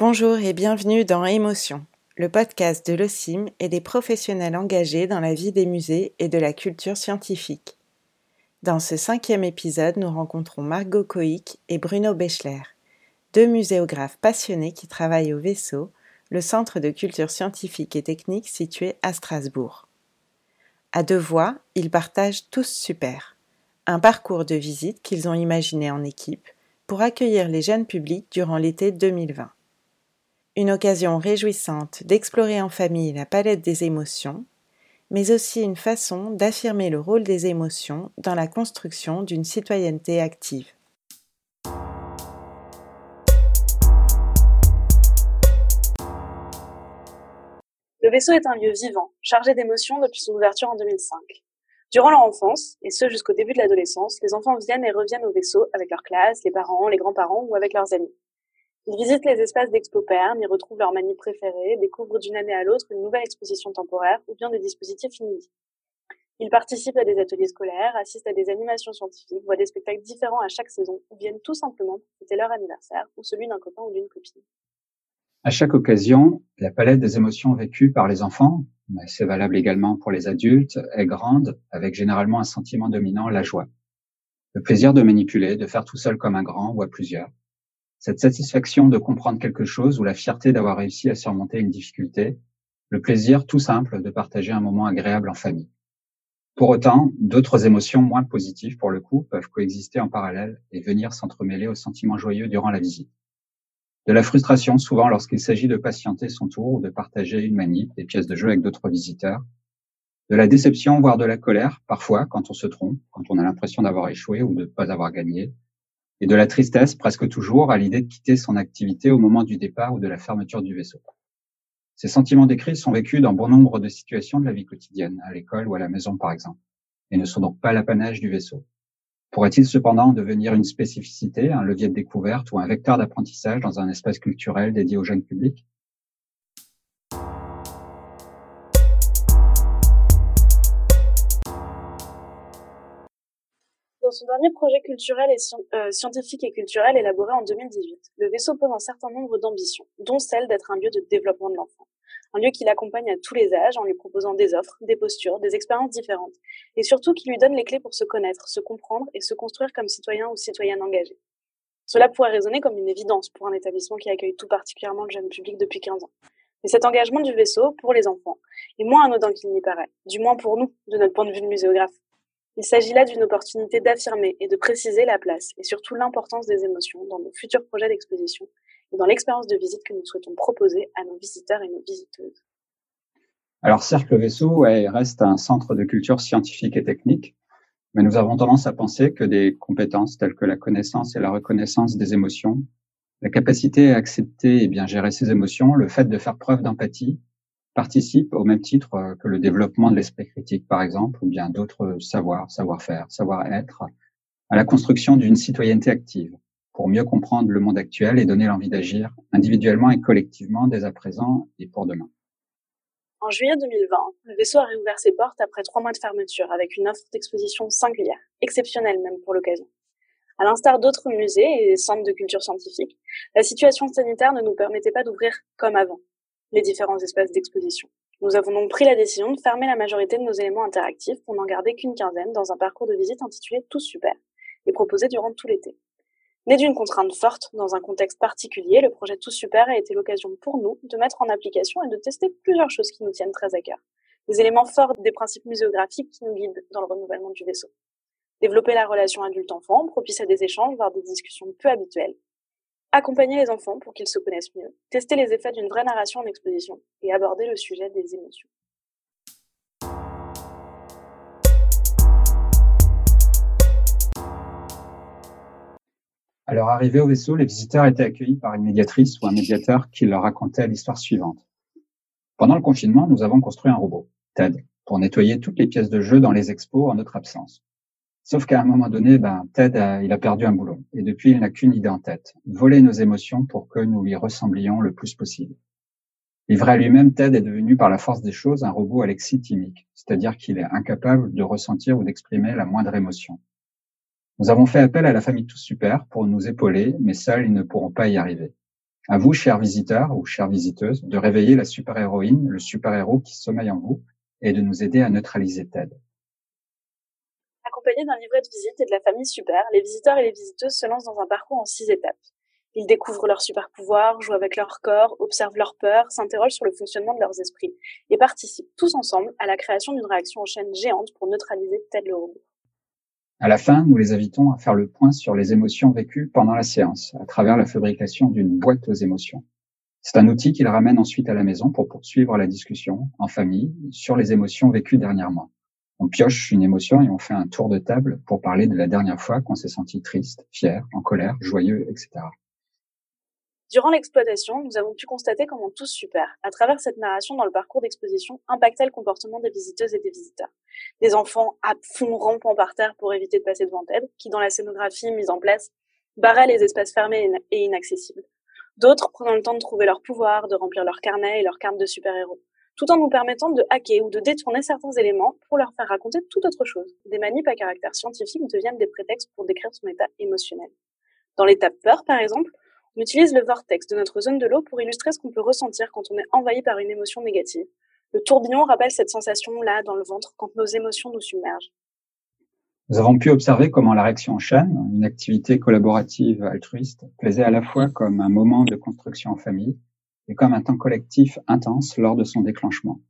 Bonjour et bienvenue dans Émotion, le podcast de l'OCIM et des professionnels engagés dans la vie des musées et de la culture scientifique. Dans ce cinquième épisode, nous rencontrons Margot Coic et Bruno Bechler, deux muséographes passionnés qui travaillent au vaisseau, le centre de culture scientifique et technique situé à Strasbourg. À deux voix, ils partagent tous super. Un parcours de visite qu'ils ont imaginé en équipe pour accueillir les jeunes publics durant l'été 2020. Une occasion réjouissante d'explorer en famille la palette des émotions, mais aussi une façon d'affirmer le rôle des émotions dans la construction d'une citoyenneté active. Le vaisseau est un lieu vivant, chargé d'émotions depuis son ouverture en 2005. Durant leur enfance, et ce jusqu'au début de l'adolescence, les enfants viennent et reviennent au vaisseau avec leur classe, les parents, les grands-parents ou avec leurs amis. Ils visitent les espaces d'expo-perm, y retrouvent leurs manies préférées, découvrent d'une année à l'autre une nouvelle exposition temporaire ou bien des dispositifs inédits. Ils participent à des ateliers scolaires, assistent à des animations scientifiques, voient des spectacles différents à chaque saison ou viennent tout simplement fêter leur anniversaire ou celui d'un copain ou d'une copine. À chaque occasion, la palette des émotions vécues par les enfants, mais c'est valable également pour les adultes, est grande, avec généralement un sentiment dominant, la joie. Le plaisir de manipuler, de faire tout seul comme un grand ou à plusieurs. Cette satisfaction de comprendre quelque chose ou la fierté d'avoir réussi à surmonter une difficulté. Le plaisir tout simple de partager un moment agréable en famille. Pour autant, d'autres émotions moins positives pour le coup peuvent coexister en parallèle et venir s'entremêler aux sentiments joyeux durant la visite de la frustration souvent lorsqu'il s'agit de patienter son tour ou de partager une manip, des pièces de jeu avec d'autres visiteurs, de la déception, voire de la colère, parfois quand on se trompe, quand on a l'impression d'avoir échoué ou de ne pas avoir gagné, et de la tristesse, presque toujours, à l'idée de quitter son activité au moment du départ ou de la fermeture du vaisseau. Ces sentiments décrits sont vécus dans bon nombre de situations de la vie quotidienne, à l'école ou à la maison par exemple, et ne sont donc pas l'apanage du vaisseau. Pourrait-il cependant devenir une spécificité, un levier de découverte ou un vecteur d'apprentissage dans un espace culturel dédié au jeunes public? Dans son dernier projet culturel et euh, scientifique et culturel élaboré en 2018, le vaisseau pose un certain nombre d'ambitions, dont celle d'être un lieu de développement de l'enfant un lieu qui l'accompagne à tous les âges en lui proposant des offres, des postures, des expériences différentes, et surtout qui lui donne les clés pour se connaître, se comprendre et se construire comme citoyen ou citoyenne engagée. Cela pourrait résonner comme une évidence pour un établissement qui accueille tout particulièrement le jeune public depuis 15 ans. Mais cet engagement du vaisseau, pour les enfants, est moins anodin qu'il n'y paraît, du moins pour nous, de notre point de vue de muséographe. Il s'agit là d'une opportunité d'affirmer et de préciser la place et surtout l'importance des émotions dans nos futurs projets d'exposition et dans l'expérience de visite que nous souhaitons proposer à nos visiteurs et nos visiteuses. Alors certes, le vaisseau reste un centre de culture scientifique et technique, mais nous avons tendance à penser que des compétences telles que la connaissance et la reconnaissance des émotions, la capacité à accepter et bien gérer ses émotions, le fait de faire preuve d'empathie, participent au même titre que le développement de l'esprit critique, par exemple, ou bien d'autres savoirs, savoir-faire, savoir-être, à la construction d'une citoyenneté active pour mieux comprendre le monde actuel et donner l'envie d'agir individuellement et collectivement dès à présent et pour demain. En juillet 2020, le vaisseau a réouvert ses portes après trois mois de fermeture avec une offre d'exposition singulière, exceptionnelle même pour l'occasion. À l'instar d'autres musées et centres de culture scientifique, la situation sanitaire ne nous permettait pas d'ouvrir comme avant les différents espaces d'exposition. Nous avons donc pris la décision de fermer la majorité de nos éléments interactifs pour n'en garder qu'une quinzaine dans un parcours de visite intitulé Tout Super et proposé durant tout l'été. Né d'une contrainte forte, dans un contexte particulier, le projet Tout Super a été l'occasion pour nous de mettre en application et de tester plusieurs choses qui nous tiennent très à cœur. Des éléments forts des principes muséographiques qui nous guident dans le renouvellement du vaisseau. Développer la relation adulte-enfant, propice à des échanges, voire des discussions peu habituelles. Accompagner les enfants pour qu'ils se connaissent mieux. Tester les effets d'une vraie narration en exposition et aborder le sujet des émotions. À leur arrivée au vaisseau, les visiteurs étaient accueillis par une médiatrice ou un médiateur qui leur racontait l'histoire suivante. Pendant le confinement, nous avons construit un robot, Ted, pour nettoyer toutes les pièces de jeu dans les expos en notre absence. Sauf qu'à un moment donné, ben, Ted, a, il a perdu un boulot. Et depuis, il n'a qu'une idée en tête. Voler nos émotions pour que nous lui ressemblions le plus possible. Livré à lui-même, Ted est devenu par la force des choses un robot alexithimique, c'est-à-dire qu'il est incapable de ressentir ou d'exprimer la moindre émotion. Nous avons fait appel à la famille Tous Super pour nous épauler, mais seuls, ils ne pourront pas y arriver. À vous, chers visiteurs ou chères visiteuses, de réveiller la super-héroïne, le super-héros qui sommeille en vous et de nous aider à neutraliser Ted. Accompagnés d'un livret de visite et de la famille Super, les visiteurs et les visiteuses se lancent dans un parcours en six étapes. Ils découvrent leurs super pouvoirs, jouent avec leur corps, observent leurs peurs, s'interrogent sur le fonctionnement de leurs esprits et participent tous ensemble à la création d'une réaction en chaîne géante pour neutraliser Ted le robot. À la fin, nous les invitons à faire le point sur les émotions vécues pendant la séance, à travers la fabrication d'une boîte aux émotions. C'est un outil qu'ils ramènent ensuite à la maison pour poursuivre la discussion en famille sur les émotions vécues dernièrement. On pioche une émotion et on fait un tour de table pour parler de la dernière fois qu'on s'est senti triste, fier, en colère, joyeux, etc. Durant l'exploitation, nous avons pu constater comment Tous Super, à travers cette narration dans le parcours d'exposition, impactait le comportement des visiteuses et des visiteurs. Des enfants à fond rampant par terre pour éviter de passer devant Ted, qui dans la scénographie mise en place, barrait les espaces fermés et inaccessibles. D'autres prenant le temps de trouver leur pouvoir, de remplir leur carnet et leur carte de super-héros, tout en nous permettant de hacker ou de détourner certains éléments pour leur faire raconter tout autre chose. Des manips à caractère scientifique deviennent des prétextes pour décrire son état émotionnel. Dans l'étape peur, par exemple, on utilise le vortex de notre zone de l'eau pour illustrer ce qu'on peut ressentir quand on est envahi par une émotion négative. Le tourbillon rappelle cette sensation-là dans le ventre quand nos émotions nous submergent. Nous avons pu observer comment la réaction en chaîne, une activité collaborative altruiste, plaisait à la fois comme un moment de construction en famille et comme un temps collectif intense lors de son déclenchement.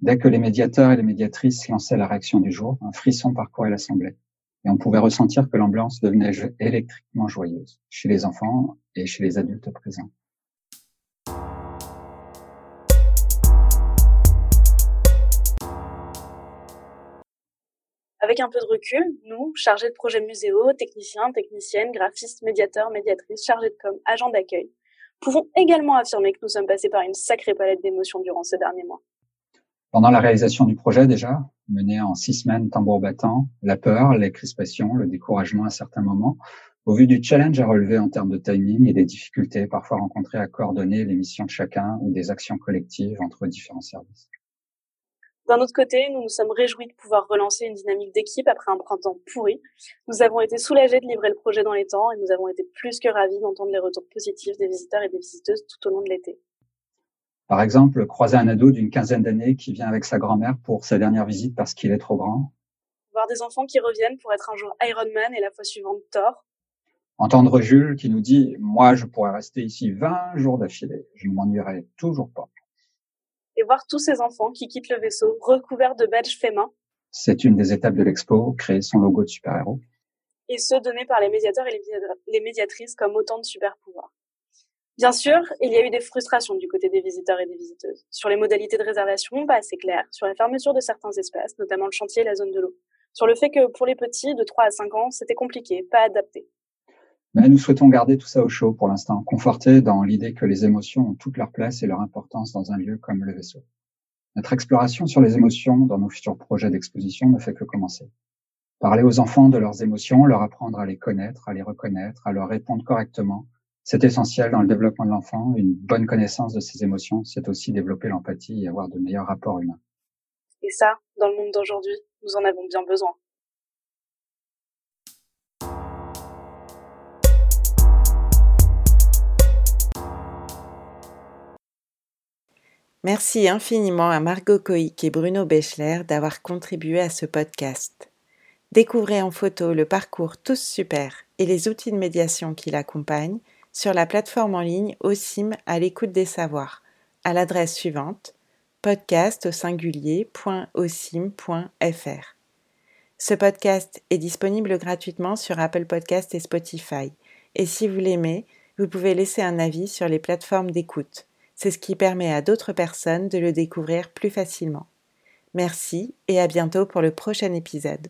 Dès que les médiateurs et les médiatrices lançaient la réaction du jour, un frisson parcourait l'assemblée et on pouvait ressentir que l'ambiance devenait électriquement joyeuse chez les enfants et chez les adultes présents. Avec un peu de recul, nous, chargés de projets muséaux, techniciens, techniciennes, graphistes, médiateurs, médiatrices, chargés de com, agents d'accueil, pouvons également affirmer que nous sommes passés par une sacrée palette d'émotions durant ces derniers mois. Pendant la réalisation du projet déjà, mené en six semaines tambour battant, la peur, les crispations, le découragement à certains moments, au vu du challenge à relever en termes de timing et des difficultés parfois rencontrées à coordonner les missions de chacun ou des actions collectives entre différents services. D'un autre côté, nous nous sommes réjouis de pouvoir relancer une dynamique d'équipe après un printemps pourri. Nous avons été soulagés de livrer le projet dans les temps et nous avons été plus que ravis d'entendre les retours positifs des visiteurs et des visiteuses tout au long de l'été. Par exemple, croiser un ado d'une quinzaine d'années qui vient avec sa grand-mère pour sa dernière visite parce qu'il est trop grand. Voir des enfants qui reviennent pour être un jour Iron Man et la fois suivante Thor. Entendre Jules qui nous dit Moi, je pourrais rester ici 20 jours d'affilée. Je ne m'ennuierai toujours pas. Et voir tous ces enfants qui quittent le vaisseau recouverts de badges faits main. C'est une des étapes de l'expo, créer son logo de super-héros. Et ceux donnés par les médiateurs et les médiatrices comme autant de super-pouvoirs. Bien sûr, il y a eu des frustrations du côté des visiteurs et des visiteuses. Sur les modalités de réservation, pas assez claires. Sur la fermeture de certains espaces, notamment le chantier et la zone de l'eau. Sur le fait que pour les petits, de 3 à 5 ans, c'était compliqué, pas adapté. Mais nous souhaitons garder tout ça au chaud pour l'instant, confortés dans l'idée que les émotions ont toute leur place et leur importance dans un lieu comme le vaisseau. Notre exploration sur les émotions dans nos futurs projets d'exposition ne fait que commencer. Parler aux enfants de leurs émotions, leur apprendre à les connaître, à les reconnaître, à leur répondre correctement, c'est essentiel dans le développement de l'enfant. Une bonne connaissance de ses émotions, c'est aussi développer l'empathie et avoir de meilleurs rapports humains. Et ça, dans le monde d'aujourd'hui, nous en avons bien besoin. Merci infiniment à Margot Coic et Bruno Bechler d'avoir contribué à ce podcast. Découvrez en photo le parcours Tous Super et les outils de médiation qui l'accompagnent sur la plateforme en ligne OSIM à l'écoute des savoirs à l'adresse suivante podcast au singulier.osim.fr. Ce podcast est disponible gratuitement sur Apple Podcast et Spotify. Et si vous l'aimez, vous pouvez laisser un avis sur les plateformes d'écoute. C'est ce qui permet à d'autres personnes de le découvrir plus facilement. Merci et à bientôt pour le prochain épisode.